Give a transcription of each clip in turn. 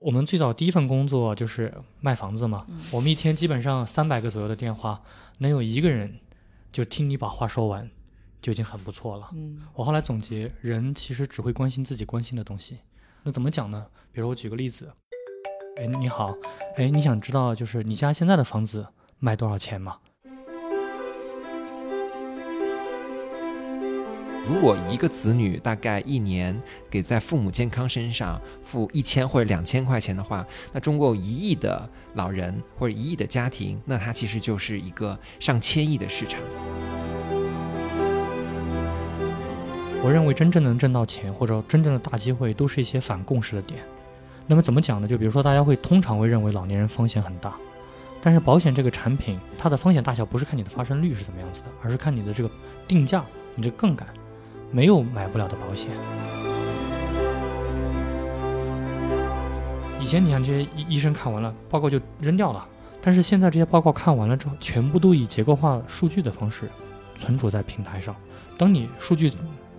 我们最早第一份工作就是卖房子嘛，我们一天基本上三百个左右的电话，能有一个人就听你把话说完，就已经很不错了。嗯我后来总结，人其实只会关心自己关心的东西。那怎么讲呢？比如我举个例子，哎，你好，哎，你想知道就是你家现在的房子卖多少钱吗？如果一个子女大概一年给在父母健康身上付一千或者两千块钱的话，那中国有一亿的老人或者一亿的家庭，那它其实就是一个上千亿的市场。我认为真正能挣到钱或者真正的大机会，都是一些反共识的点。那么怎么讲呢？就比如说，大家会通常会认为老年人风险很大，但是保险这个产品，它的风险大小不是看你的发生率是怎么样子的，而是看你的这个定价，你这杠杆，没有买不了的保险。以前你看这些医医生看完了报告就扔掉了，但是现在这些报告看完了之后，全部都以结构化数据的方式存储在平台上。当你数据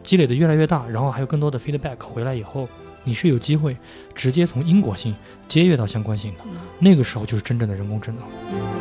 积累的越来越大，然后还有更多的 feedback 回来以后，你是有机会直接从因果性接跃到相关性的。嗯那个时候就是真正的人工智能。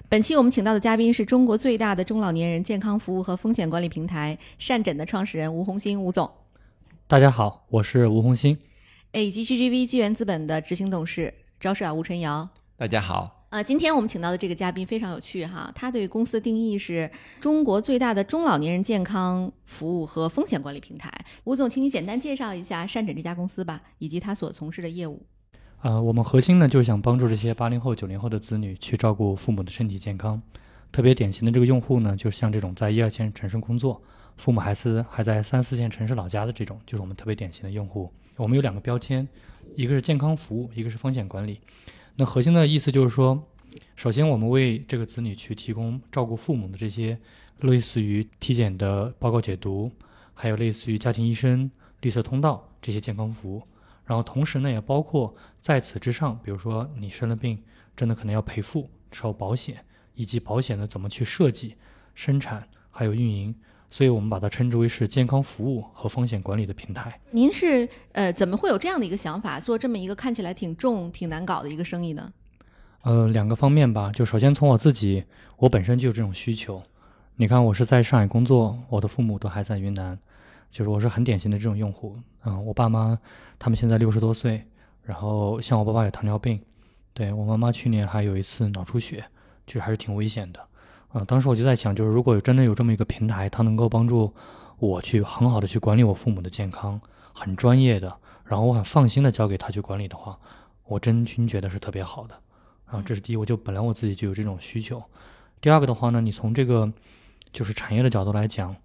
本期我们请到的嘉宾是中国最大的中老年人健康服务和风险管理平台善诊的创始人吴红星吴总，大家好，我是吴红星。哎，以及 GGV 纪元资本的执行董事招社长吴晨瑶。大家好，啊，今天我们请到的这个嘉宾非常有趣哈，他对公司的定义是中国最大的中老年人健康服务和风险管理平台。吴总，请你简单介绍一下善诊这家公司吧，以及他所从事的业务。呃，我们核心呢就是想帮助这些八零后、九零后的子女去照顾父母的身体健康。特别典型的这个用户呢，就像这种在一二线城市工作，父母还是还在三四线城市老家的这种，就是我们特别典型的用户。我们有两个标签，一个是健康服务，一个是风险管理。那核心的意思就是说，首先我们为这个子女去提供照顾父母的这些类似于体检的报告解读，还有类似于家庭医生、绿色通道这些健康服务。然后同时呢，也包括在此之上，比如说你生了病，真的可能要赔付，收保险，以及保险的怎么去设计、生产还有运营，所以我们把它称之为是健康服务和风险管理的平台。您是呃怎么会有这样的一个想法，做这么一个看起来挺重、挺难搞的一个生意呢？呃，两个方面吧，就首先从我自己，我本身就有这种需求。你看，我是在上海工作，我的父母都还在云南，就是我是很典型的这种用户。嗯、我爸妈他们现在六十多岁，然后像我爸爸有糖尿病，对我妈妈去年还有一次脑出血，就还是挺危险的。啊、当时我就在想，就是如果真的有这么一个平台，它能够帮助我去很好的去管理我父母的健康，很专业的，然后我很放心的交给他去管理的话，我真心觉得是特别好的。啊，这是第一，我就本来我自己就有这种需求。第二个的话呢，你从这个就是产业的角度来讲，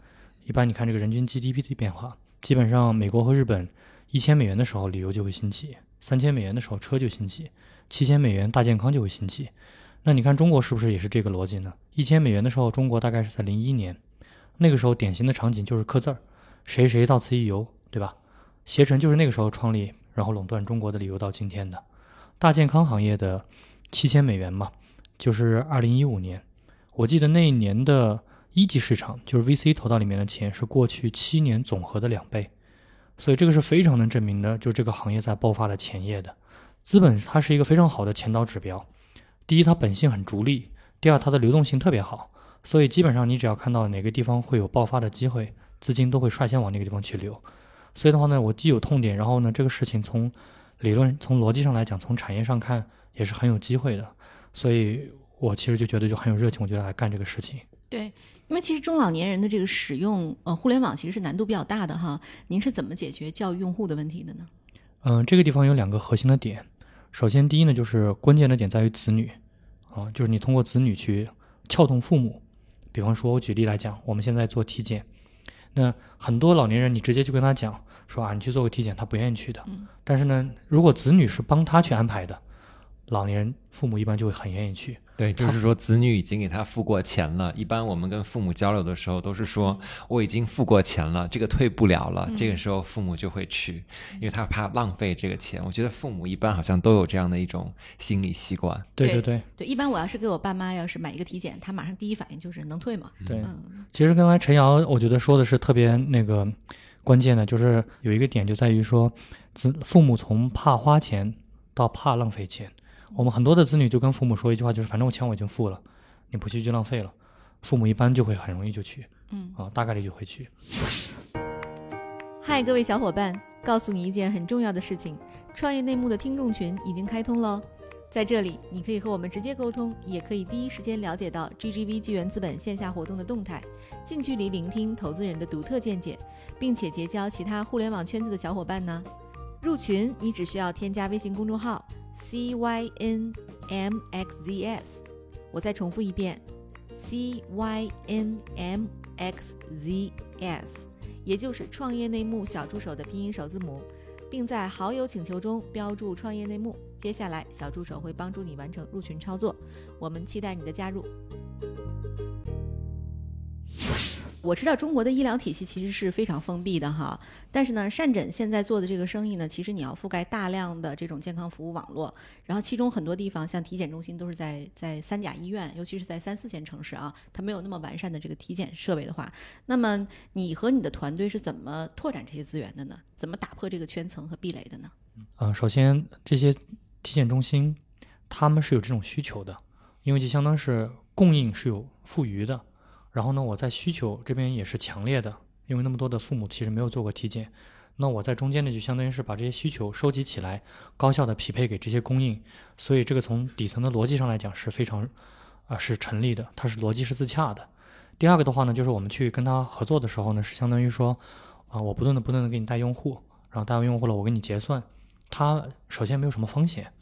一般你看这个人均 GDP 的变化，基本上美国和日本一千美元的时候旅游就会兴起，三千美元的时候车就兴起，七千美元大健康就会兴起。那你看中国是不是也是这个逻辑呢？一千美元的时候，中国大概是在零一年，那个时候典型的场景就是刻字儿，谁谁到此一游，对吧？携程就是那个时候创立，然后垄断中国的旅游到今天的。大健康行业的七千美元嘛，就是二零一五年，我记得那一年的一级市场，就是 VC 投到里面的钱是过去七年总和的两倍，所以这个是非常能证明的，就这个行业在爆发的前夜的。资本它是一个非常好的前导指标，第一它本性很逐利，第二它的流动性特别好，所以基本上你只要看到哪个地方会有爆发的机会，资金都会率先往那个地方去流。所以的话呢，我既有痛点，然后呢，这个事情从理论、从逻辑上来讲，从产业上看也是很有机会的，所以我其实就觉得就很有热情，我觉得来干这个事情。对，因为其实中老年人的这个使用呃互联网其实是难度比较大的哈，您是怎么解决教育用户的问题的呢？嗯，这个地方有两个核心的点。首先，第一呢，就是关键的点在于子女，啊，就是你通过子女去撬动父母。比方说，我举例来讲，我们现在做体检，那很多老年人，你直接就跟他讲，说啊你去做个体检，他不愿意去的。嗯但是呢，如果子女是帮他去安排的，老年人父母一般就会很愿意去。对，就是说子女已经给他付过钱了。一般我们跟父母交流的时候，都是说我已经付过钱了，这个退不了了。这个时候父母就会去，因为他怕浪费这个钱。我觉得父母一般好像都有这样的一种心理习惯。对对对对，一般我要是给我爸妈要是买一个体检，他马上第一反应就是能退吗？对。嗯其实刚才陈瑶我觉得说的是特别那个关键的，就是有一个点就在于说，子父母从怕花钱到怕浪费钱。我们很多的子女就跟父母说一句话，就是反正我钱我已经付了，你不去就浪费了。父母一般就会很容易就去嗯。啊，大概率就会去。嗨，各位小伙伴，告诉你一件很重要的事情：创业内幕的听众群已经开通喽。在这里，你可以和我们直接沟通，也可以第一时间了解到 GGV 纪元资本线下活动的动态，近距离聆听投资人的独特见解，并且结交其他互联网圈子的小伙伴呢。入群，你只需要添加微信公众号 CYNMXZS，我再重复一遍，CYNMXZS。也就是创业内幕小助手的拼音首字母，并在好友请求中标注“创业内幕”。接下来，小助手会帮助你完成入群操作。我们期待你的加入。我知道中国的医疗体系其实是非常封闭的哈，但是呢，善诊现在做的这个生意呢，其实你要覆盖大量的这种健康服务网络，然后其中很多地方像体检中心都是在在三甲医院，尤其是在三四线城市啊，它没有那么完善的这个体检设备的话，那么你和你的团队是怎么拓展这些资源的呢？怎么打破这个圈层和壁垒的呢？嗯、首先这些体检中心他们是有这种需求的，因为就相当是供应是有富余的。然后呢，我在需求这边也是强烈的，因为那么多的父母其实没有做过体检，那我在中间呢，就相当于是把这些需求收集起来，高效的匹配给这些供应，所以这个从底层的逻辑上来讲是非常，啊、是成立的，它是逻辑是自洽的。第二个的话呢，就是我们去跟他合作的时候呢，是相当于说，啊、我不断的不断的给你带用户，然后带完用户了，我给你结算，它首先没有什么风险，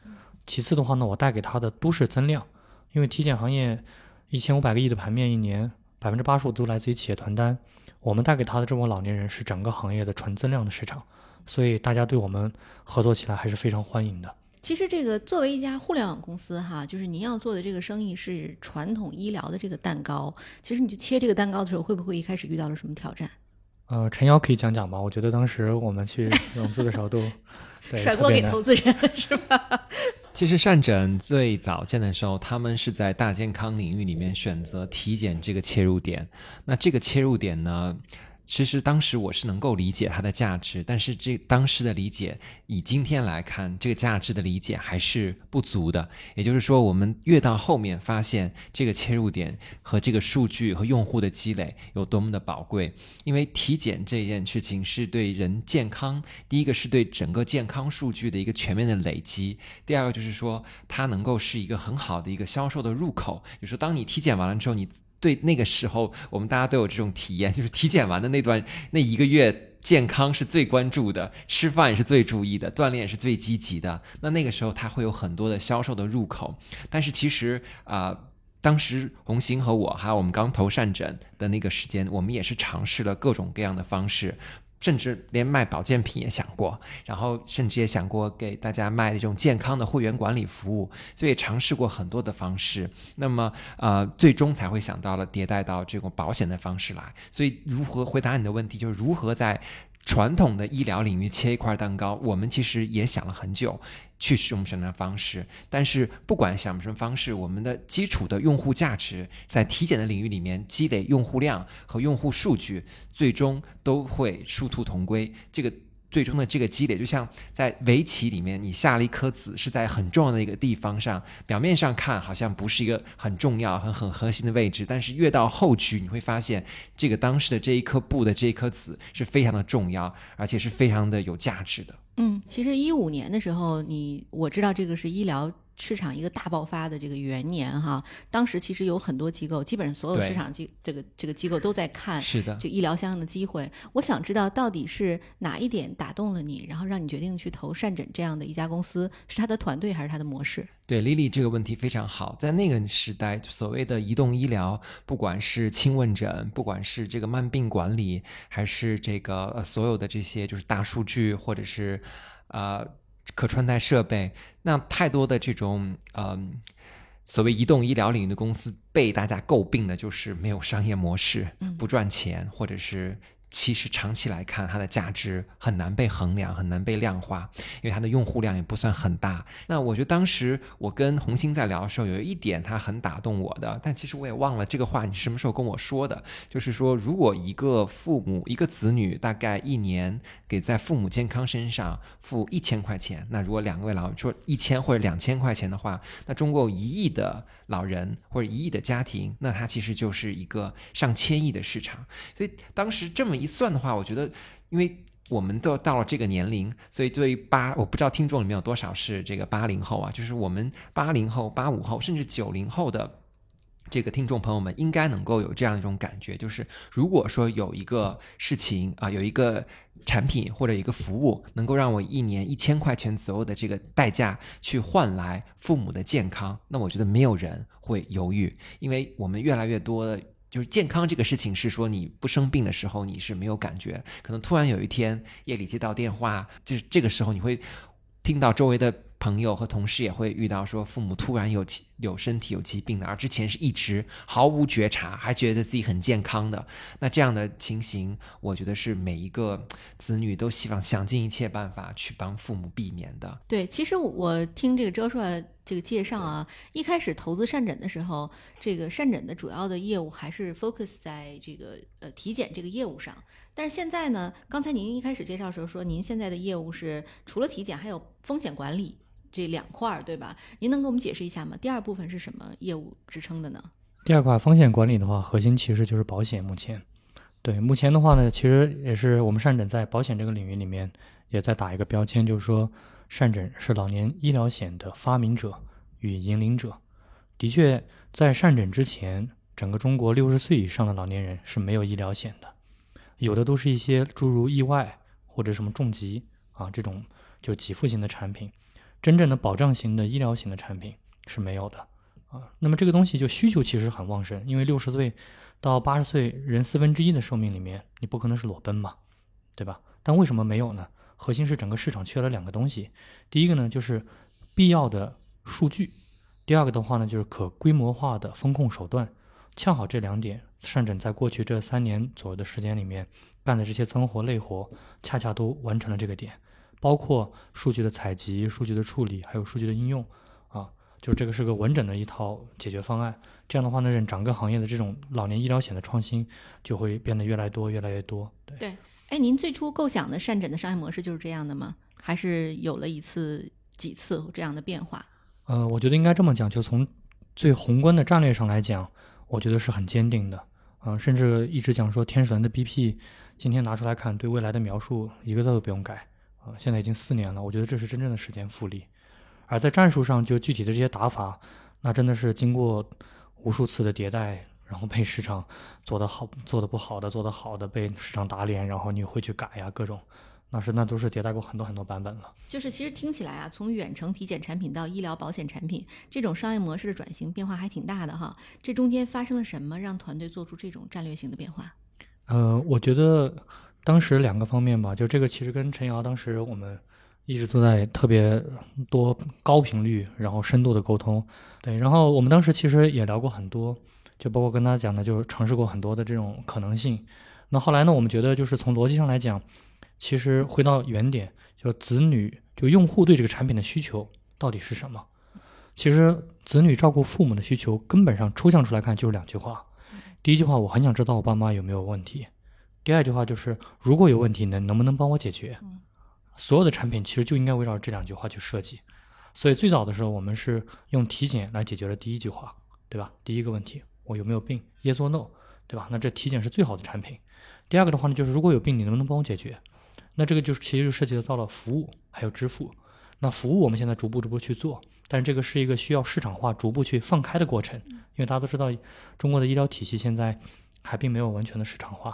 其次的话呢，我带给他的都是增量，因为体检行业一千五百个亿的盘面一年。百分之八十五都来自于企业团单，我们带给他的这波老年人是整个行业的纯增量的市场，所以大家对我们合作起来还是非常欢迎的。其实这个作为一家互联网公司哈，就是您要做的这个生意是传统医疗的这个蛋糕，其实你去切这个蛋糕的时候，会不会一开始遇到了什么挑战？呃，陈瑶可以讲讲吗？我觉得当时我们去融资的时候都对甩锅给投资人 是吧？其实善诊最早建的时候，他们是在大健康领域里面选择体检这个切入点。那这个切入点呢，其实当时我是能够理解它的价值，但是这当时的理解，以今天来看，这个价值的理解还是不足的。也就是说，我们越到后面发现这个切入点和这个数据和用户的积累有多么的宝贵，因为体检这件事情是对人健康，第一个是对整个健康数据的一个全面的累积，第二个就是说它能够是一个很好的一个销售的入口。就是说，当你体检完了之后，你对那个时候，我们大家都有这种体验，就是体检完的那段那一个月。健康是最关注的，吃饭也是最注意的，锻炼也是最积极的。那那个时候，他会有很多的销售的入口。但是其实啊、当时红星和我还有我们刚投善诊的那个时间，我们也是尝试了各种各样的方式。甚至连卖保健品也想过，然后甚至也想过给大家卖这种健康的会员管理服务，所以尝试过很多的方式。那么呃，最终才会想到了迭代到这种保险的方式来。所以如何回答你的问题，就是如何在传统的医疗领域切一块蛋糕，我们其实也想了很久。去使用什么方式，但是不管想什么方式，我们的基础的用户价值在体检的领域里面积累用户量和用户数据，最终都会殊途同归。这个最终的这个积累，就像在围棋里面，你下了一颗子是在很重要的一个地方上，表面上看好像不是一个很重要、很很核心的位置，但是越到后局，你会发现这个当时的这一颗布的这一颗子是非常的重要，而且是非常的有价值的。嗯，其实一五年的时候，你我知道这个是医疗市场一个大爆发的这个元年哈，当时其实有很多机构，基本上所有市场机这个这个机构都在看是的，就医疗相应的机会。我想知道到底是哪一点打动了你，然后让你决定去投善诊这样的一家公司，是他的团队还是他的模式？对，Lily 这个问题非常好。在那个时代，所谓的移动医疗，不管是轻问诊，不管是这个慢病管理，还是这个呃所有的这些就是大数据，或者是呃可穿戴设备，那太多的这种嗯、所谓移动医疗领域的公司被大家诟病的就是没有商业模式，嗯不赚钱，或者是。其实长期来看，它的价值很难被衡量，很难被量化，因为它的用户量也不算很大。那我觉得当时我跟红星在聊的时候，有一点他很打动我的，但其实我也忘了这个话你什么时候跟我说的，就是说，如果一个父母一个子女大概一年给在父母健康身上付一千块钱，那如果两位老人说一千或者两千块钱的话，那中国有一亿的老人或者一亿的家庭，那它其实就是一个上千亿的市场。所以当时这么一算的话，我觉得，因为我们都到了这个年龄，所以对于八，我不知道听众里面有多少是这个八零后啊，就是我们八零后、八五后甚至九零后的。这个听众朋友们应该能够有这样一种感觉，就是如果说有一个事情啊，有一个产品或者一个服务，能够让我一年一千块钱左右的这个代价去换来父母的健康，那我觉得没有人会犹豫，因为我们越来越多的。就是健康这个事情是说你不生病的时候你是没有感觉，可能突然有一天夜里接到电话，就是这个时候你会听到周围的朋友和同事也会遇到说父母突然有有身体有疾病的，而之前是一直毫无觉察，还觉得自己很健康的。那这样的情形，我觉得是每一个子女都希望想尽一切办法去帮父母避免的。对，其实我听这个周帅这个介绍啊，一开始投资善诊的时候，这个善诊的主要的业务还是 focus 在这个呃体检这个业务上。但是现在呢，刚才您一开始介绍的时候说，您现在的业务是除了体检，还有风险管理这两块儿，对吧？您能给我们解释一下吗？第二部分是什么业务支撑的呢？第二块风险管理的话，核心其实就是保险。目前，对目前的话呢，其实也是我们善诊在保险这个领域里面也在打一个标签，就是说善诊是老年医疗险的发明者与引领者。的确，在善诊之前，整个中国六十岁以上的老年人是没有医疗险的，有的都是一些诸如意外或者什么重疾啊这种就给付型的产品，真正的保障型的医疗型的产品是没有的。啊，那么这个东西就需求其实很旺盛，因为六十岁到八十岁人四分之一的寿命里面，你不可能是裸奔嘛，对吧？但为什么没有呢？核心是整个市场缺了两个东西，第一个呢就是必要的数据，第二个的话呢就是可规模化的风控手段。恰好这两点，善诊在过去这三年左右的时间里面干的这些脏活累活，恰恰都完成了这个点，包括数据的采集、数据的处理，还有数据的应用啊。就这个是个完整的一套解决方案。这样的话呢，整整个行业的这种老年医疗险的创新就会变得越来越多，越来越多。对，对，哎，您最初构想的善诊的商业模式就是这样的吗？还是有了一次、几次这样的变化？呃，我觉得应该这么讲，就从最宏观的战略上来讲，我觉得是很坚定的。啊、甚至一直讲说天使轮的 BP，今天拿出来看，对未来的描述一个字都不用改。啊、现在已经四年了，我觉得这是真正的时间复利。而在战术上，就具体的这些打法，那真的是经过无数次的迭代，然后被市场做得好、做得不好的、做得好的被市场打脸，然后你会去改呀，各种，那是那都是迭代过很多很多版本了。就是其实听起来啊，从远程体检产品到医疗保险产品，这种商业模式的转型变化还挺大的哈。这中间发生了什么，让团队做出这种战略性的变化？呃，我觉得当时两个方面吧，就这个其实跟陈瑶当时我们一直都在特别多高频率，然后深度的沟通。对，然后我们当时其实也聊过很多，就包括跟他讲的，就是尝试过很多的这种可能性。那后来呢，我们觉得就是从逻辑上来讲，其实回到原点，就子女就用户对这个产品的需求到底是什么？其实子女照顾父母的需求，根本上抽象出来看就是两句话。第一句话，我很想知道我爸妈有没有问题；第二句话就是，如果有问题，能能不能帮我解决？嗯所有的产品其实就应该围绕这两句话去设计。所以最早的时候，我们是用体检来解决了第一句话，对吧？第一个问题，我有没有病？Yes or no，对吧？那这体检是最好的产品。第二个的话呢，就是如果有病，你能不能帮我解决？那这个就是其实就涉及到了服务还有支付。那服务我们现在逐步逐步去做，但是这个是一个需要市场化逐步去放开的过程，因为大家都知道，中国的医疗体系现在还并没有完全的市场化。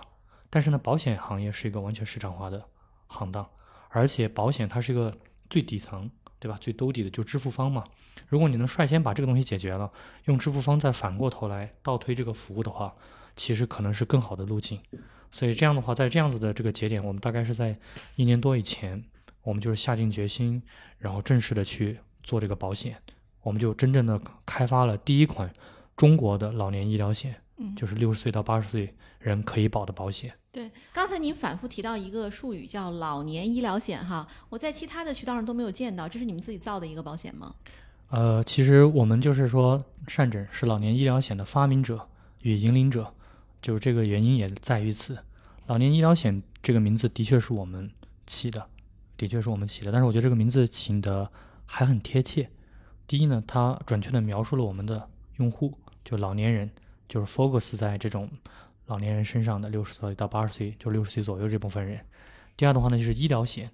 但是呢，保险行业是一个完全市场化的行当，而且保险它是一个最底层，对吧？最兜底的就支付方嘛。如果你能率先把这个东西解决了，用支付方再反过头来倒推这个服务的话，其实可能是更好的路径。所以这样的话，在这样子的这个节点，我们大概是在一年多以前，我们就是下定决心，然后正式的去做这个保险，我们就真正的开发了第一款中国的老年医疗险，嗯就是六十岁到八十岁人可以保的保险。对，刚才您反复提到一个术语叫老年医疗险哈，我在其他的渠道上都没有见到，这是你们自己造的一个保险吗？呃，其实我们就是说，善诊是老年医疗险的发明者与引领者，就是这个原因也在于此。老年医疗险这个名字的确是我们起的，的确是我们起的，但是我觉得这个名字起的还很贴切。第一呢，它准确的描述了我们的用户，就老年人，就是 focus 在这种老年人身上的六十岁到八十岁，就六十岁左右这部分人。第二的话呢，就是医疗险，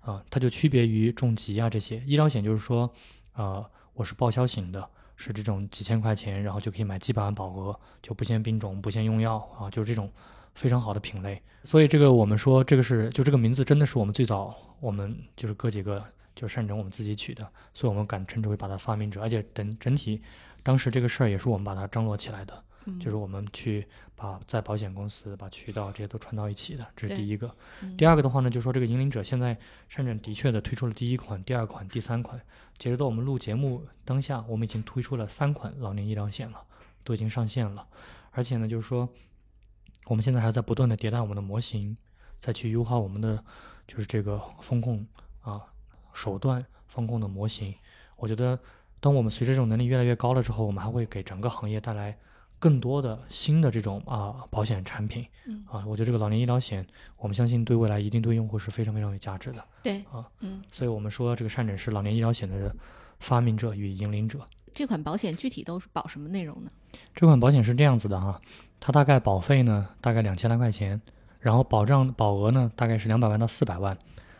啊、它就区别于重疾啊这些。医疗险就是说，呃，我是报销型的，是这种几千块钱，然后就可以买几百万保额，就不限病种、不限用药啊，就是这种非常好的品类。所以这个我们说，这个是就这个名字真的是我们最早我们就是哥几个就擅长我们自己取的，所以我们敢称之为把它发明者，而且整整体当时这个事儿也是我们把它张罗起来的。嗯，就是我们去把在保险公司把渠道这些都串到一起的，这是第一个。嗯第二个的话呢，就是说这个引领者现在深圳的确的推出了第一款、第二款、第三款，截止到我们录节目当下，我们已经推出了三款老年医疗险了，都已经上线了。而且呢，就是说我们现在还在不断的迭代我们的模型，再去优化我们的就是这个风控啊手段、风控的模型。我觉得，当我们随着这种能力越来越高了之后，我们还会给整个行业带来更多的新的这种啊保险产品。嗯啊，我觉得这个老年医疗险，我们相信对未来一定对用户是非常非常有价值的。对啊，嗯，所以我们说这个善诊是老年医疗险的发明者与引领者。这款保险具体都是保什么内容呢？这款保险是这样子的哈，它大概保费呢大概两千来块钱，然后保障保额呢大概是两百万到四百万，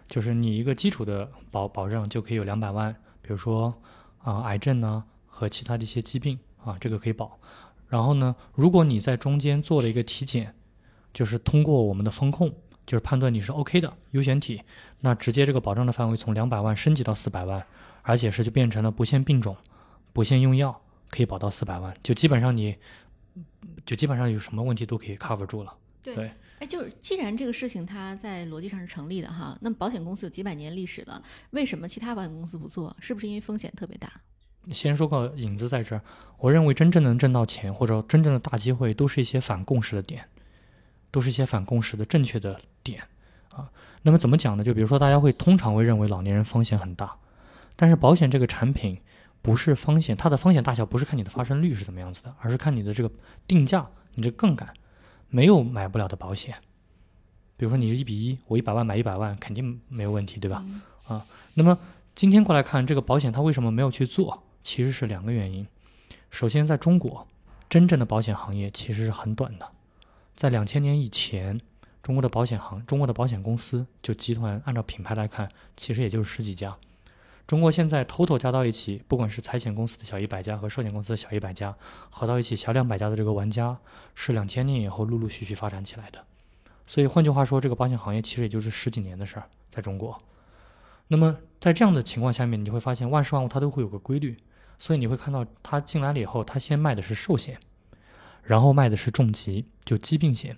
就是你一个基础的保保障就可以有两百万，比如说啊、癌症呢和其他的一些疾病啊，这个可以保。然后呢，如果你在中间做了一个体检，就是通过我们的风控，就是判断你是 OK 的优选体，那直接这个保障的范围从两百万升级到四百万，而且是就变成了不限病种、不限用药，可以保到四百万，就基本上你就基本上有什么问题都可以 cover 住了。对哎，就是既然这个事情它在逻辑上是成立的哈，那么保险公司有几百年历史了，为什么其他保险公司不做？是不是因为风险特别大？先说个影子在这儿，我认为真正能挣到钱或者真正的大机会，都是一些反共识的点，都是一些反共识的正确的点啊。那么怎么讲呢？就比如说，大家会通常会认为老年人风险很大，但是保险这个产品不是风险，它的风险大小不是看你的发生率是怎么样子的，而是看你的这个定价，你这个杠杆，没有买不了的保险。比如说你是一比一，我一百万买一百万，肯定没有问题，对吧？啊，那么今天过来看这个保险，它为什么没有去做？其实是两个原因。首先，在中国，真正的保险行业其实是很短的。在两千年以前，中国的保险行、中国的保险公司就集团，按照品牌来看，其实也就是十几家。中国现在 total 加到一起，不管是财险公司的小一百家和寿险公司的小一百家，合到一起小两百家的这个玩家，是两千年以后陆陆续续发展起来的。所以换句话说，这个保险行业其实也就是十几年的事儿，在中国。那么在这样的情况下面，你就会发现万事万物它都会有个规律，所以你会看到他进来了以后，他先卖的是寿险，然后卖的是重疾，就疾病险，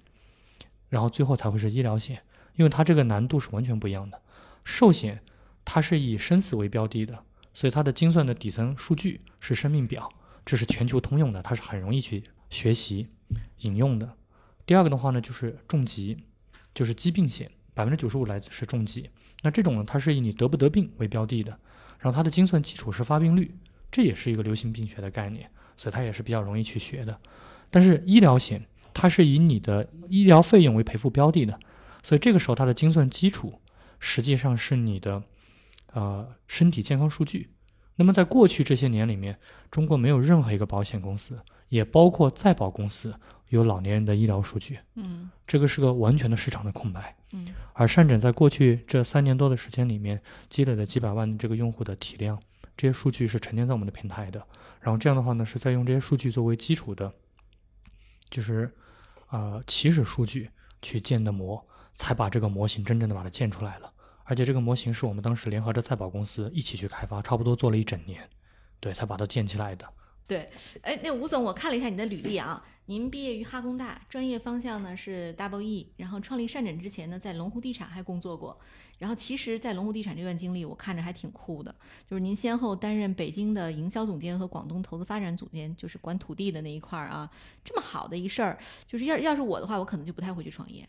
然后最后才会是医疗险，因为它这个难度是完全不一样的。寿险它是以生死为标的的，所以它的精算的底层数据是生命表，这是全球通用的，它是很容易去学习引用的。第二个的话呢，就是重疾，就是疾病险，百分之九十五来自是重疾。那这种呢，它是以你得不得病为标的的，然后它的精算基础是发病率，这也是一个流行病学的概念，所以它也是比较容易去学的。但是医疗险它是以你的医疗费用为赔付标的的，所以这个时候它的精算基础实际上是你的呃身体健康数据。那么在过去这些年里面，中国没有任何一个保险公司也包括在保公司有老年人的医疗数据，嗯这个是个完全的市场的空白。嗯而善诊在过去这三年多的时间里面，积累了几百万这个用户的体量，这些数据是沉淀在我们的平台的。然后这样的话呢，是在用这些数据作为基础的，就是呃起始数据去建的模，才把这个模型真正的把它建出来了。而且这个模型是我们当时联合着在保公司一起去开发，差不多做了一整年，对，才把它建起来的。对，哎，那吴总，我看了一下你的履历啊，您毕业于哈工大，专业方向呢是 Double E，然后创立善诊之前呢，在龙湖地产还工作过。然后其实，在龙湖地产这段经历，我看着还挺酷的，就是您先后担任北京的营销总监和广东投资发展总监，就是管土地的那一块儿啊。这么好的一事儿，就是要要是我的话，我可能就不太会去创业，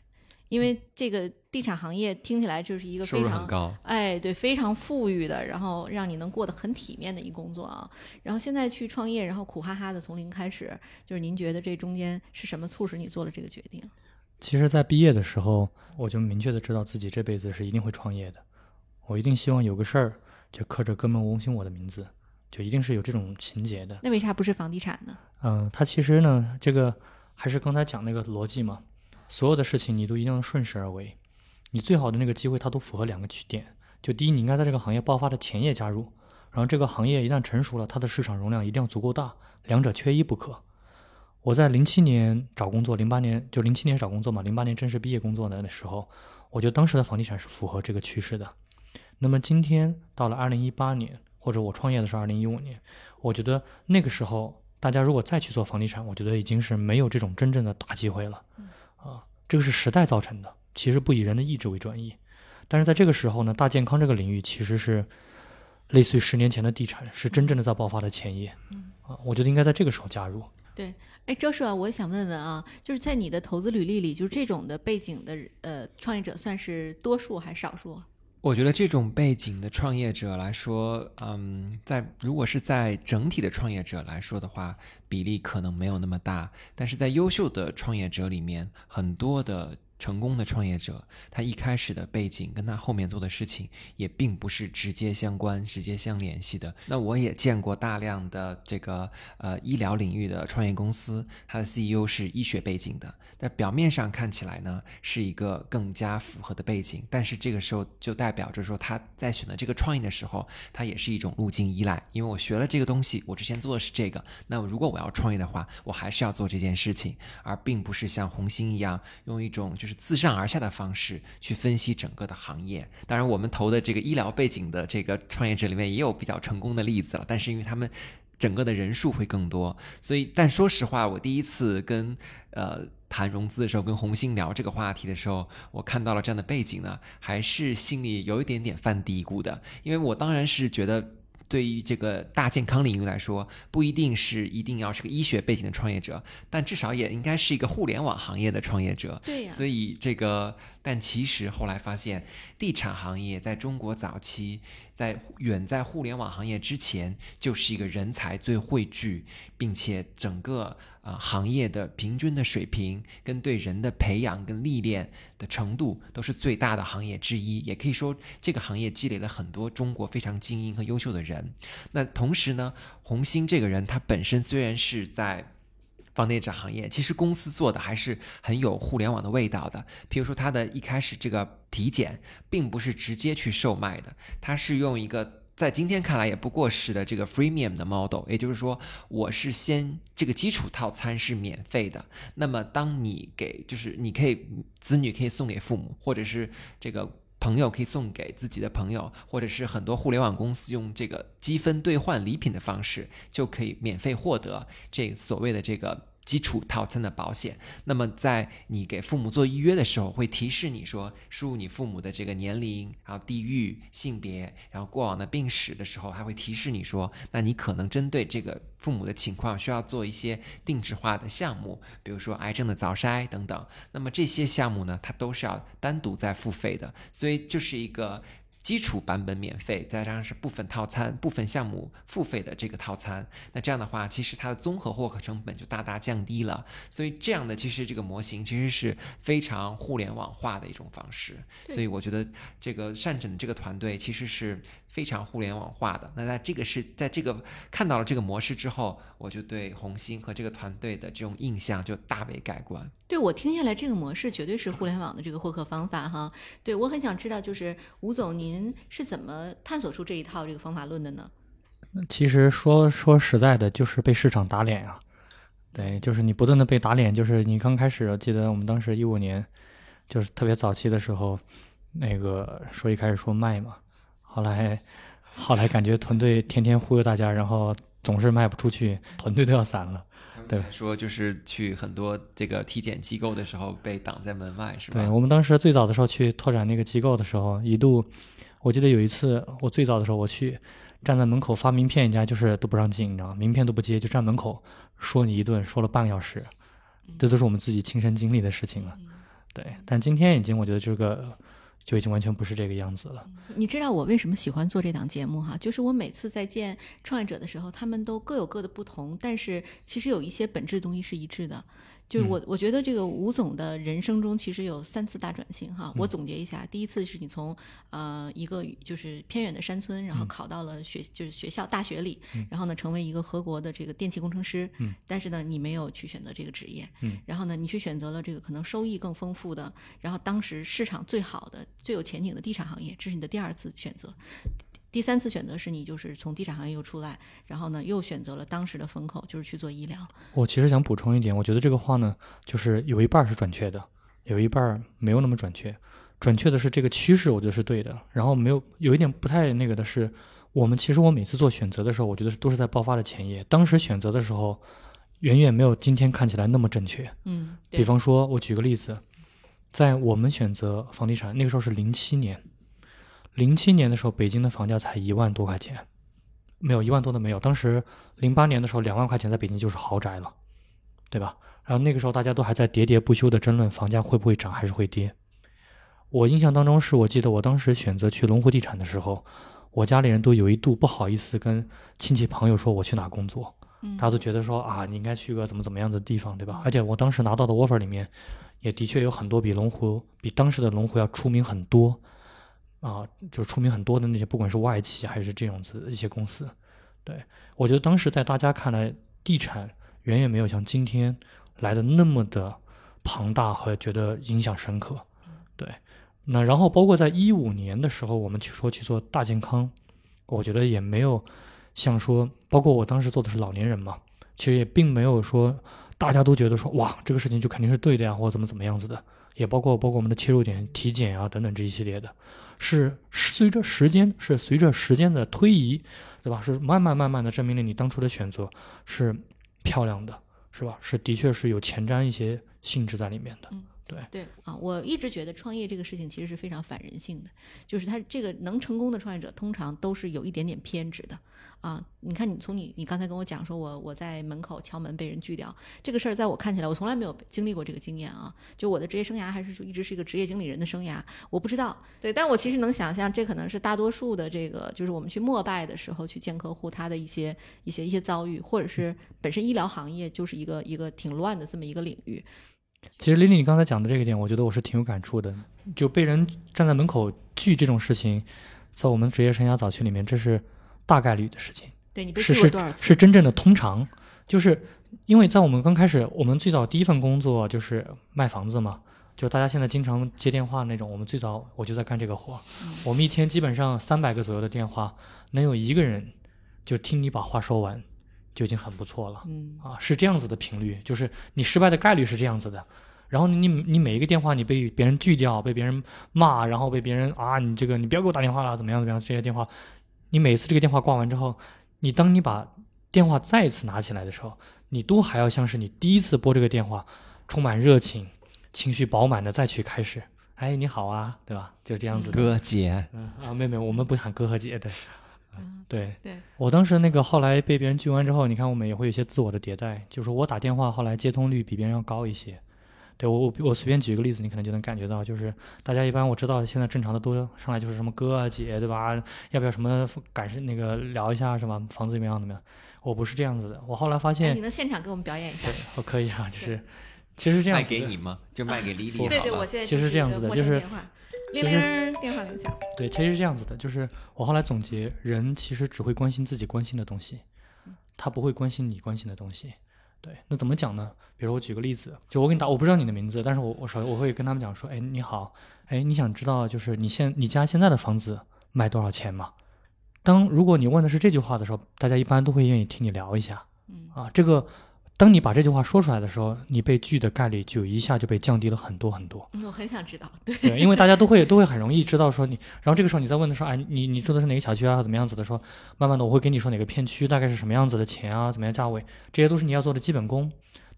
因为这个地产行业听起来就是一个收非常入很高。哎，对，非常富裕的，然后让你能过得很体面的一工作啊。然后现在去创业，然后苦哈哈的从零开始，就是您觉得这中间是什么促使你做了这个决定？其实，在毕业的时候，我就明确的知道自己这辈子是一定会创业的。我一定希望有个事儿就刻着哥们吴兴我的名字，就一定是有这种情节的。那为啥不是房地产呢？嗯，它其实呢，这个还是刚才讲那个逻辑嘛，所有的事情你都一定要顺势而为。你最好的那个机会，它都符合两个曲点。就第一，你应该在这个行业爆发的前夜加入，然后这个行业一旦成熟了，它的市场容量一定要足够大，两者缺一不可。我在零七年找工作，零八年就零七年找工作嘛，零八年正式毕业工作的时候，我觉得当时的房地产是符合这个趋势的。那么今天到了二零一八年，或者我创业的是二零一五年，我觉得那个时候大家如果再去做房地产，我觉得已经是没有这种真正的大机会了。这个是时代造成的，其实不以人的意志为转移。但是在这个时候呢，大健康这个领域其实是类似于十年前的地产，是真正的在爆发的前夜。啊，我觉得应该在这个时候加入。对，哎，周叔啊，我也想问问啊，就是在你的投资履历里，就是这种的背景的呃创业者算是多数还是少数？我觉得这种背景的创业者来说，嗯，在如果是在整体的创业者来说的话，比例可能没有那么大，但是在优秀的创业者里面，很多的成功的创业者，他一开始的背景跟他后面做的事情也并不是直接相关、直接相联系的。那我也见过大量的这个呃医疗领域的创业公司，它的 CEO 是医学背景的，在表面上看起来呢是一个更加符合的背景，但是这个时候就代表着说他在选择这个创业的时候，他也是一种路径依赖，因为我学了这个东西，我之前做的是这个，那如果我要创业的话，我还是要做这件事情，而并不是像红星一样用一种就是自上而下的方式去分析整个的行业。当然，我们投的这个医疗背景的这个创业者里面也有比较成功的例子了，但是因为他们整个的人数会更多，所以但说实话，我第一次跟呃谈融资的时候，跟红星聊这个话题的时候，我看到了这样的背景呢，还是心里有一点点犯嘀咕的，因为我当然是觉得。对于这个大健康领域来说，不一定是一定要是个医学背景的创业者，但至少也应该是一个互联网行业的创业者。对呀、所以这个，但其实后来发现，地产行业在中国早期，在远在互联网行业之前，就是一个人才最汇聚，并且整个啊、行业的平均的水平跟对人的培养跟历练的程度都是最大的行业之一。也可以说，这个行业积累了很多中国非常精英和优秀的人。那同时呢，红星这个人他本身虽然是在房地产行业，其实公司做的还是很有互联网的味道的。譬如说，他的一开始这个体检，并不是直接去售卖的，他是用一个在今天看来也不过时的这个 freemium 的 model，也就是说，我是先这个基础套餐是免费的，那么当你给就是你可以子女可以送给父母，或者是这个。朋友可以送给自己的朋友，或者是很多互联网公司用这个积分兑换礼品的方式，就可以免费获得这所谓的这个基础套餐的保险。那么在你给父母做预约的时候，会提示你说输入你父母的这个年龄，然后地域、性别，然后过往的病史的时候，还会提示你说，那你可能针对这个父母的情况，需要做一些定制化的项目，比如说癌症的早筛等等。那么这些项目呢，它都是要单独再付费的，所以就是一个。基础版本免费，再加上是部分套餐、部分项目付费的这个套餐，那这样的话，其实它的综合获客成本就大大降低了。所以这样的其实这个模型其实是非常互联网化的一种方式。所以我觉得这个善诊的这个团队其实是非常互联网化的。那在这个是在这个看到了这个模式之后，我就对红星和这个团队的这种印象就大为改观。对我听下来，这个模式绝对是互联网的这个获客方法哈。对我很想知道，就是吴总您是怎么探索出这一套这个方法论的呢？其实说说实在的，就是被市场打脸啊。对，就是你不断的被打脸，就是你刚开始，记得我们当时一五年，就是特别早期的时候，那个说一开始说卖嘛，后来后来感觉团队天天忽悠大家，然后总是卖不出去，团队都要散了。对，说就是去很多这个体检机构的时候被挡在门外，是吧？对我们当时最早的时候去拓展那个机构的时候，一度我记得有一次，我最早的时候我去站在门口发名片，人家就是都不让进，你知道吗？名片都不接，就站门口。说你一顿，说了半个小时，这都是我们自己亲身经历的事情了。对，但今天已经，我觉得这个就已经完全不是这个样子了。你知道我为什么喜欢做这档节目哈？就是我每次在见创业者的时候，他们都各有各的不同，但是其实有一些本质东西是一致的。就是我，我觉得这个吴总的人生中其实有三次大转型哈。我总结一下，第一次是你从呃一个就是偏远的山村，然后考到了学就是学校大学里，然后呢成为一个合格的这个电气工程师。嗯。但是呢，你没有去选择这个职业。嗯。然后呢，你去选择了这个可能收益更丰富的，然后当时市场最好的、最有前景的地产行业，这是你的第二次选择。第三次选择是你就是从地产行业又出来，然后呢又选择了当时的风口，就是去做医疗。我其实想补充一点，我觉得这个话呢，就是有一半是准确的，有一半没有那么准确。准确的是这个趋势，我觉得是对的。然后没有有一点不太那个的是，我们其实我每次做选择的时候，我觉得都是在爆发的前夜。当时选择的时候，远远没有今天看起来那么正确。嗯，比方说，我举个例子，在我们选择房地产那个时候是零七年。零七年的时候，北京的房价才一万多块钱，没有一万多的没有。当时零八年的时候，两万块钱在北京就是豪宅了，对吧？然后那个时候大家都还在喋喋不休的争论房价会不会涨还是会跌。我印象当中是我记得我当时选择去龙湖地产的时候，我家里人都有一度不好意思跟亲戚朋友说我去哪工作，大家都觉得说啊你应该去个怎么怎么样的地方，对吧？而且我当时拿到的 offer 里面，也的确有很多比龙湖比当时的龙湖要出名很多。啊，就出名很多的那些，不管是外企还是这种子一些公司，对我觉得当时在大家看来，地产远远没有像今天来的那么的庞大和觉得影响深刻，对。那然后包括在一五年的时候，我们去说去做大健康，我觉得也没有像说，包括我当时做的是老年人嘛，其实也并没有说大家都觉得说哇，这个事情就肯定是对的呀，或者怎么怎么样子的，也包括包括我们的切入点体检啊等等这一系列的。是随着时间，是随着时间的推移，对吧？是慢慢慢慢的证明了你当初的选择是漂亮的，是吧？是的确是有前瞻一些性质在里面的。对对啊，我一直觉得创业这个事情其实是非常反人性的，就是他这个能成功的创业者通常都是有一点点偏执的。啊，你看，你从你你刚才跟我讲说，我我在门口敲门被人拒掉这个事儿，在我看起来，我从来没有经历过这个经验啊。就我的职业生涯还是说一直是一个职业经理人的生涯，我不知道。对，但我其实能想象，这可能是大多数的这个，就是我们去膜拜的时候去见客户，他的一些一些一些遭遇，或者是本身医疗行业就是一个一个挺乱的这么一个领域。其实，丽丽，你刚才讲的这个点，我觉得我是挺有感触的。就被人站在门口拒这种事情，在我们职业生涯早期里面，这是。大概率的事情，对你是是是真正的通常，就是因为在我们刚开始，我们最早第一份工作就是卖房子嘛，就大家现在经常接电话那种，我们最早我就在干这个活，我们一天基本上三百个左右的电话，能有一个人就听你把话说完，就已经很不错了，嗯啊，是这样子的频率，就是你失败的概率是这样子的，然后你你每一个电话你被别人拒掉，被别人骂，然后被别人啊你这个你不要给我打电话了，怎么样怎么样这些电话。你每次这个电话挂完之后，你当你把电话再次拿起来的时候，你都还要像是你第一次拨这个电话，充满热情、情绪饱满的再去开始。哎，你好啊，对吧？就这样子。哥姐，嗯啊，妹妹，我们不喊哥和姐的。对对。我当时那个后来被别人拒完之后，你看我们也会有一些自我的迭代，就是我打电话后来接通率比别人要高一些。对我我我随便举一个例子，你可能就能感觉到，就是大家一般我知道现在正常的都上来就是什么哥啊姐对吧？要不要什么感受那个聊一下什么？房子怎么样怎么样？我不是这样子的，我后来发现你能现场给我们表演一下？对，我可以啊，就是其实这样卖给你吗？就卖给 丽丽。对对，我现在其实这样子的，就是铃铃，电话铃响。对，其实是这样子的，就是我后来总结，人其实只会关心自己关心的东西，他不会关心你关心的东西。对，那怎么讲呢？比如我举个例子，就我给你打，我不知道你的名字，但是我我首我会跟他们讲说，哎，你好，哎，你想知道就是你现你家现在的房子卖多少钱吗？当如果你问的是这句话的时候，大家一般都会愿意听你聊一下嗯啊。这个，当你把这句话说出来的时候，你被拒的概率就一下就被降低了很多很多。嗯，我很想知道。对，对，因为大家都会都会很容易知道说你，然后这个时候你再问的时候，哎，你你住的是哪个小区啊，怎么样子的？说，慢慢的我会跟你说哪个片区大概是什么样子的钱啊，怎么样价位，这些都是你要做的基本功。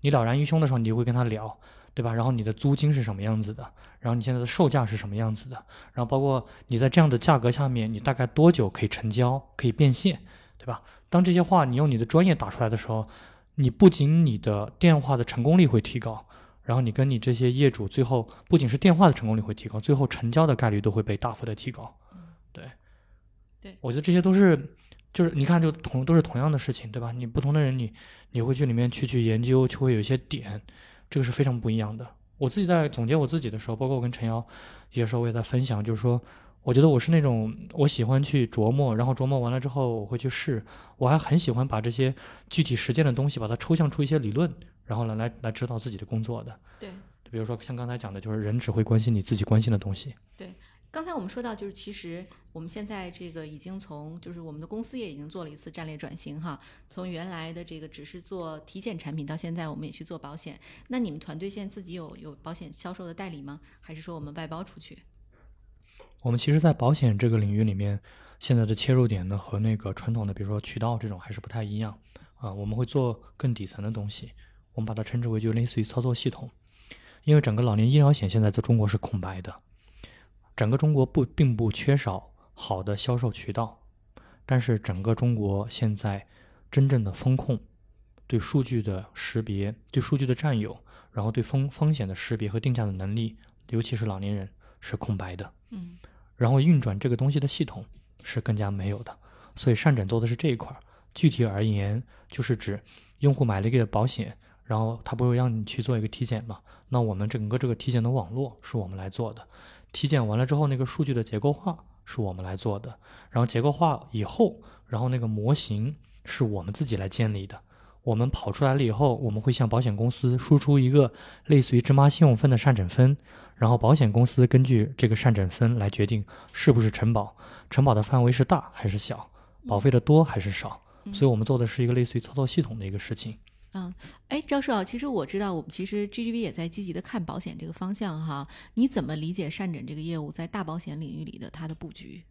你了然于胸的时候，你就会跟他聊，对吧？然后你的租金是什么样子的，然后你现在的售价是什么样子的，然后包括你在这样的价格下面，你大概多久可以成交，可以变现，对吧？当这些话你用你的专业打出来的时候，你不仅你的电话的成功率会提高。然后你跟你这些业主最后不仅是电话的成功率会提高，最后成交的概率都会被大幅的提高。对，对我觉得这些都是，就是你看就同都是同样的事情，对吧？你不同的人你你会去里面去去研究，就会有一些点，这个是非常不一样的。我自己在总结我自己的时候，包括我跟陈瑶有时候我也在分享，就是说，我觉得我是那种我喜欢去琢磨，然后琢磨完了之后我会去试，我还很喜欢把这些具体实践的东西把它抽象出一些理论，然后来来来指导自己的工作的。对，比如说像刚才讲的，就是人只会关心你自己关心的东西。对刚才我们说到，就是其实我们现在这个已经从，就是我们的公司也已经做了一次战略转型哈，从原来的这个只是做体检产品，到现在我们也去做保险。那你们团队现在自己有有保险销售的代理吗？还是说我们外包出去？我们其实，在保险这个领域里面，现在的切入点呢，和那个传统的，比如说渠道这种还是不太一样啊。我们会做更底层的东西，我们把它称之为就类似于操作系统。因为整个老年医疗险现在在中国是空白的，整个中国不并不缺少好的销售渠道，但是整个中国现在真正的风控、对数据的识别、对数据的占有，然后对风风险的识别和定价的能力，尤其是老年人是空白的。嗯然后运转这个东西的系统是更加没有的，所以善诊做的是这一块儿。具体而言，就是指用户买了一个保险，然后他不是让你去做一个体检嘛？那我们整个这个体检的网络是我们来做的，体检完了之后，那个数据的结构化是我们来做的，然后结构化以后，然后那个模型是我们自己来建立的。我们跑出来了以后，我们会向保险公司输出一个类似于芝麻信用分的善诊分，然后保险公司根据这个善诊分来决定是不是承保，承保的范围是大还是小，保费的多还是少。嗯所以我们做的是一个类似于操作系统的一个事情。嗯，哎，赵硕啊，其实我知道，我们其实 GGB 也在积极的看保险这个方向哈。你怎么理解善诊这个业务在大保险领域里的它的布局？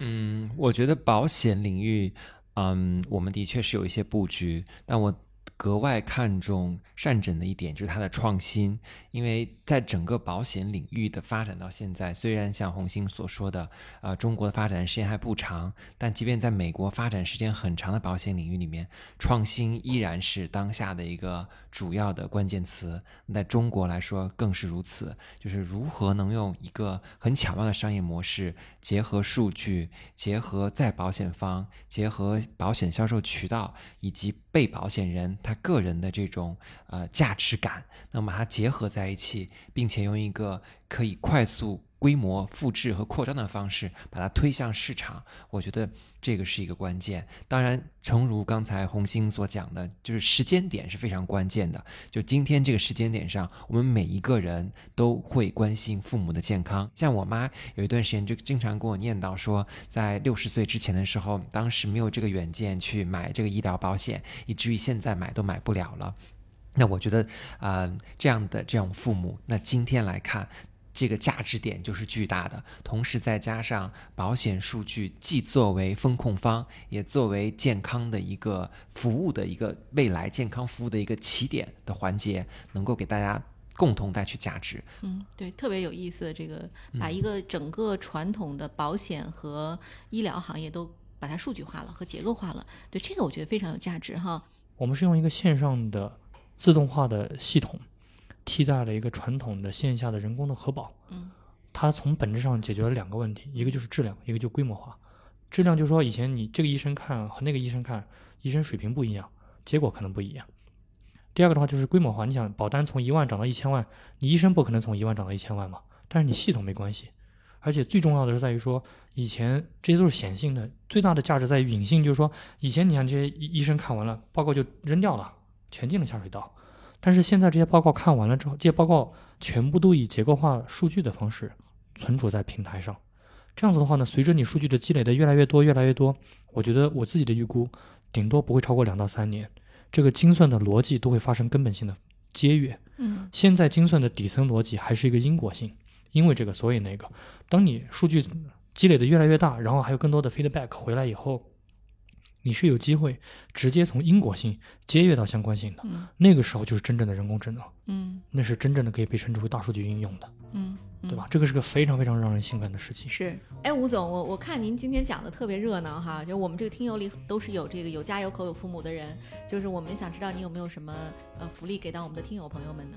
嗯，我觉得保险领域，嗯，我们的确是有一些布局，但我格外看重善诊的一点就是它的创新，因为在整个保险领域的发展到现在，虽然像红星所说的，呃，中国的发展时间还不长，但即便在美国发展时间很长的保险领域里面，创新依然是当下的一个主要的关键词。在中国来说更是如此，就是如何能用一个很巧妙的商业模式，结合数据，结合在保险方，结合保险销售渠道以及被保险人他个人的这种呃价值感，那么把它结合在一起，并且用一个可以快速。规模复制和扩张的方式，把它推向市场，我觉得这个是一个关键。当然，诚如刚才红星所讲的，就是时间点是非常关键的。就今天这个时间点上，我们每一个人都会关心父母的健康。像我妈有一段时间就经常跟我念叨说，在六十岁之前的时候，当时没有这个远见去买这个医疗保险，以至于现在买都买不了了。那我觉得，呃，这样的这种父母，那今天来看。这个价值点就是巨大的，同时再加上保险数据，既作为风控方，也作为健康的一个服务的一个未来健康服务的一个起点的环节，能够给大家共同带去价值。嗯，对，特别有意思。这个把一个整个传统的保险和医疗行业都把它数据化了和结构化了，对这个我觉得非常有价值哈。我们是用一个线上的自动化的系统。替代了一个传统的线下的人工的核保，嗯，它从本质上解决了两个问题，一个就是质量，一个就规模化。质量就是说，以前你这个医生看和那个医生看，医生水平不一样，结果可能不一样。第二个的话就是规模化，你想保单从一万涨到一千万，你医生不可能从一万涨到一千万嘛，但是你系统没关系，而且最重要的是在于说，以前这些都是显性的，最大的价值在于隐性，就是说以前你看这些医医生看完了报告就扔掉了，全进了下水道。但是现在这些报告看完了之后，这些报告全部都以结构化数据的方式存储在平台上。这样子的话呢，随着你数据的积累的越来越多、越来越多，我觉得我自己的预估，顶多不会超过两到三年，这个精算的逻辑都会发生根本性的接跃。嗯现在精算的底层逻辑还是一个因果性，因为这个所以那个，当你数据积累的越来越大，然后还有更多的 feedback 回来以后，你是有机会直接从因果性接跃到相关性的，嗯那个时候就是真正的人工智能，嗯那是真正的可以被称之为大数据应用的，嗯，对吧？？这个是个非常非常让人兴奋的事情。是，哎，吴总，我我看您今天讲的特别热闹哈，就我们这个听友里都是有这个有家有口有父母的人，就是我们想知道你有没有什么呃福利给到我们的听友朋友们呢？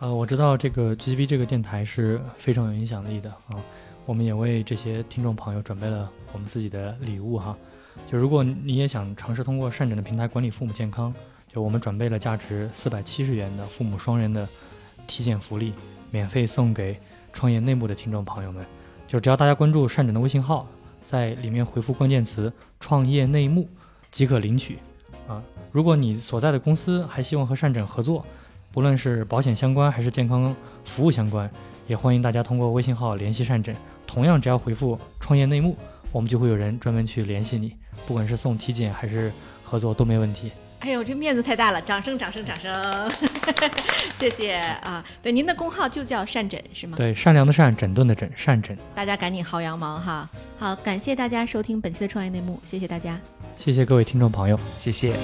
呃，我知道这个 GTV 这个电台是非常有影响力的啊，我们也为这些听众朋友准备了我们自己的礼物哈。就如果你也想尝试通过善诊的平台管理父母健康，就我们准备了价值四百七十元的父母双人的体检福利，免费送给创业内幕的听众朋友们。就只要大家关注善诊的微信号，在里面回复关键词“创业内幕”即可领取。啊，如果你所在的公司还希望和善诊合作，不论是保险相关还是健康服务相关，也欢迎大家通过微信号联系善诊。同样，只要回复“创业内幕”，我们就会有人专门去联系你，不管是送体检还是合作都没问题。哎呦，这面子太大了！掌声，掌声，掌声！谢谢啊！对，您的工号就叫善诊是吗？对，善良的善，整顿的整，善诊。大家赶紧薅羊毛哈！好，感谢大家收听本期的创业内幕，谢谢大家。谢谢各位听众朋友。谢谢。